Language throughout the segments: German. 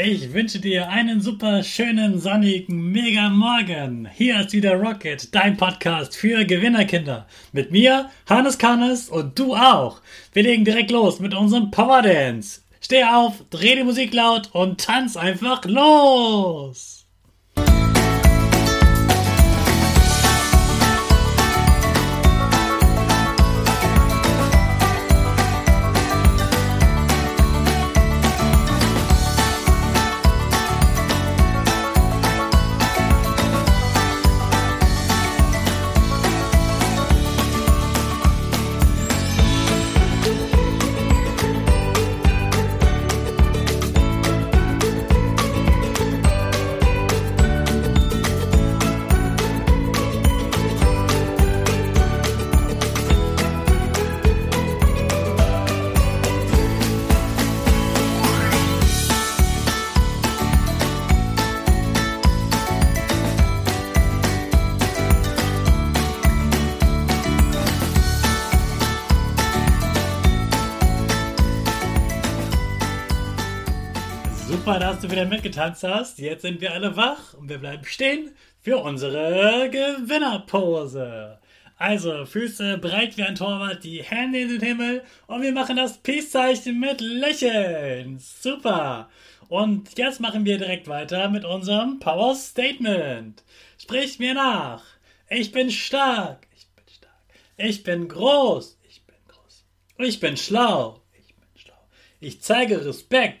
Ich wünsche dir einen super schönen, sonnigen, mega Morgen. Hier ist wieder Rocket, dein Podcast für Gewinnerkinder. Mit mir, Hannes Kannes und du auch. Wir legen direkt los mit unserem Power Dance. Steh auf, dreh die Musik laut und tanz einfach los. Super, dass du wieder mitgetanzt hast. Jetzt sind wir alle wach und wir bleiben stehen für unsere Gewinnerpose. Also, Füße breit wie ein Torwart, die Hände in den Himmel und wir machen das Peace-Zeichen mit Lächeln. Super. Und jetzt machen wir direkt weiter mit unserem Power Statement. Sprich mir nach. Ich bin stark. Ich bin stark. Ich bin groß. Ich bin groß. Ich bin schlau. Ich bin schlau. Ich zeige Respekt.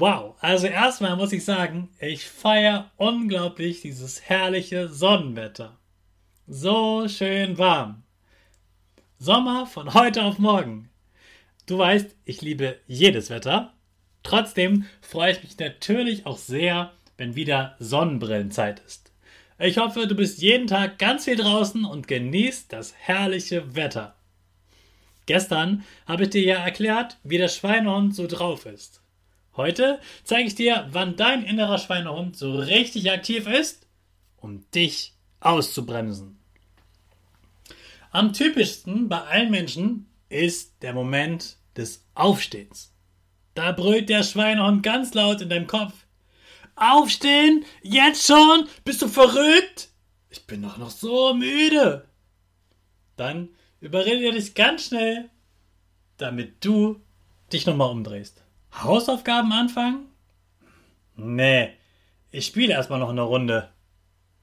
Wow, also erstmal muss ich sagen, ich feiere unglaublich dieses herrliche Sonnenwetter. So schön warm. Sommer von heute auf morgen. Du weißt, ich liebe jedes Wetter. Trotzdem freue ich mich natürlich auch sehr, wenn wieder Sonnenbrillenzeit ist. Ich hoffe, du bist jeden Tag ganz viel draußen und genießt das herrliche Wetter. Gestern habe ich dir ja erklärt, wie der Schweinehund so drauf ist. Heute zeige ich dir, wann dein innerer Schweinehund so richtig aktiv ist, um dich auszubremsen. Am typischsten bei allen Menschen ist der Moment des Aufstehens. Da brüllt der Schweinehund ganz laut in deinem Kopf. Aufstehen? Jetzt schon? Bist du verrückt? Ich bin doch noch so müde. Dann überredet er dich ganz schnell, damit du dich nochmal umdrehst. Hausaufgaben anfangen? Nee, ich spiele erstmal noch eine Runde.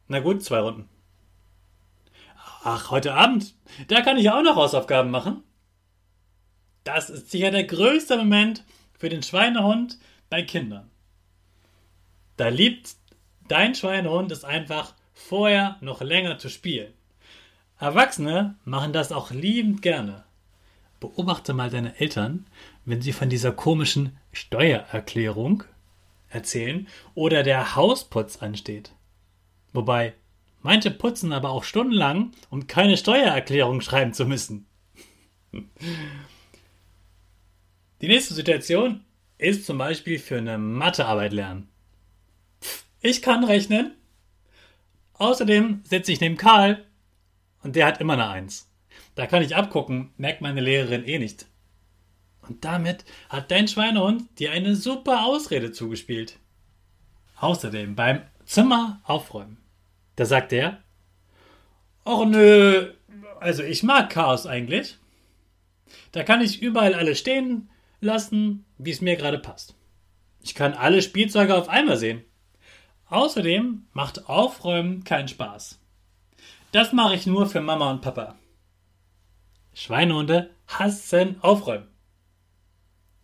Na gut, zwei Runden. Ach, heute Abend, da kann ich auch noch Hausaufgaben machen. Das ist sicher der größte Moment für den Schweinehund bei Kindern. Da liebt dein Schweinehund es einfach, vorher noch länger zu spielen. Erwachsene machen das auch liebend gerne. Beobachte mal deine Eltern, wenn sie von dieser komischen Steuererklärung erzählen oder der Hausputz ansteht. Wobei, manche putzen aber auch stundenlang, um keine Steuererklärung schreiben zu müssen. Die nächste Situation ist zum Beispiel für eine Mathearbeit lernen. Ich kann rechnen. Außerdem sitze ich neben Karl und der hat immer eine Eins. Da kann ich abgucken, merkt meine Lehrerin eh nicht. Und damit hat dein Schweinehund dir eine super Ausrede zugespielt. Außerdem beim Zimmer aufräumen. Da sagt er, Och nö, also ich mag Chaos eigentlich. Da kann ich überall alles stehen lassen, wie es mir gerade passt. Ich kann alle Spielzeuge auf einmal sehen. Außerdem macht Aufräumen keinen Spaß. Das mache ich nur für Mama und Papa. Schweinehunde hassen Aufräumen.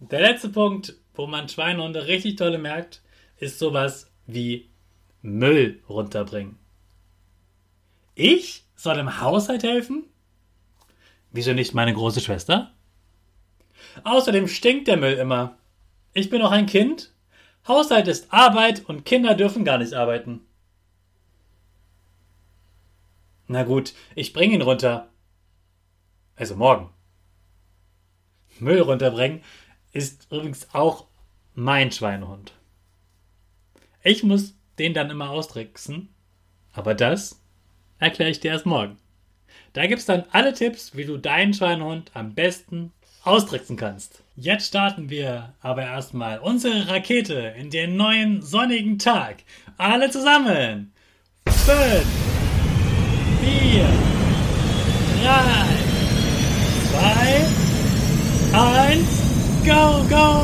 Der letzte Punkt, wo man Schweinehunde richtig tolle merkt, ist sowas wie Müll runterbringen. Ich soll im Haushalt helfen? Wieso nicht meine große Schwester? Außerdem stinkt der Müll immer. Ich bin auch ein Kind. Haushalt ist Arbeit und Kinder dürfen gar nicht arbeiten. Na gut, ich bring ihn runter. Also morgen. Müll runterbringen ist übrigens auch mein Schweinehund. Ich muss den dann immer austricksen, aber das erkläre ich dir erst morgen. Da gibt's dann alle Tipps, wie du deinen Schweinehund am besten austricksen kannst. Jetzt starten wir aber erstmal unsere Rakete in den neuen sonnigen Tag. Alle zusammen. Fünf, vier, drei, zwei, eins, go, go!